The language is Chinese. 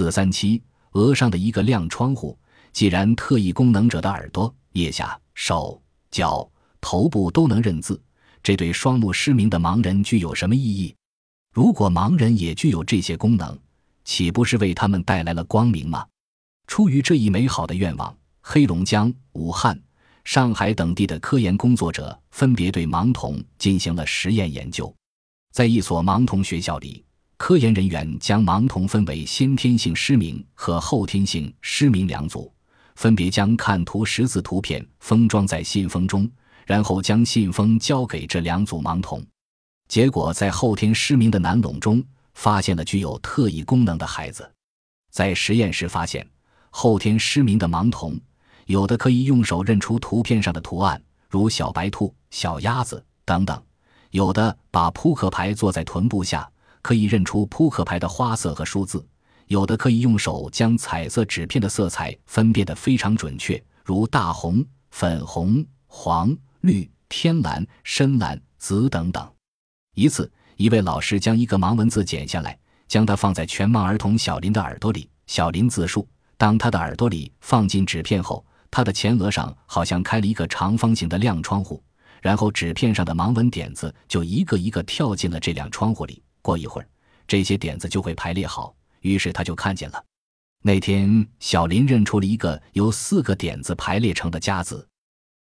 四三七，额上的一个亮窗户，既然特异功能者的耳朵、腋下、手脚、头部都能认字，这对双目失明的盲人具有什么意义？如果盲人也具有这些功能，岂不是为他们带来了光明吗？出于这一美好的愿望，黑龙江、武汉、上海等地的科研工作者分别对盲童进行了实验研究。在一所盲童学校里，科研人员将盲童分为先天性失明和后天性失明两组，分别将看图识字图片封装在信封中，然后将信封交给这两组盲童。结果，在后天失明的男笼中发现了具有特异功能的孩子。在实验时发现，后天失明的盲童有的可以用手认出图片上的图案，如小白兔、小鸭子等等；有的把扑克牌坐在臀部下，可以认出扑克牌的花色和数字；有的可以用手将彩色纸片的色彩分辨得非常准确，如大红、粉红、黄、绿、天蓝、深蓝、紫等等。一次，一位老师将一个盲文字剪下来，将它放在全盲儿童小林的耳朵里。小林自述：当他的耳朵里放进纸片后，他的前额上好像开了一个长方形的亮窗户，然后纸片上的盲文点子就一个一个跳进了这辆窗户里。过一会儿，这些点子就会排列好，于是他就看见了。那天，小林认出了一个由四个点子排列成的“家”字。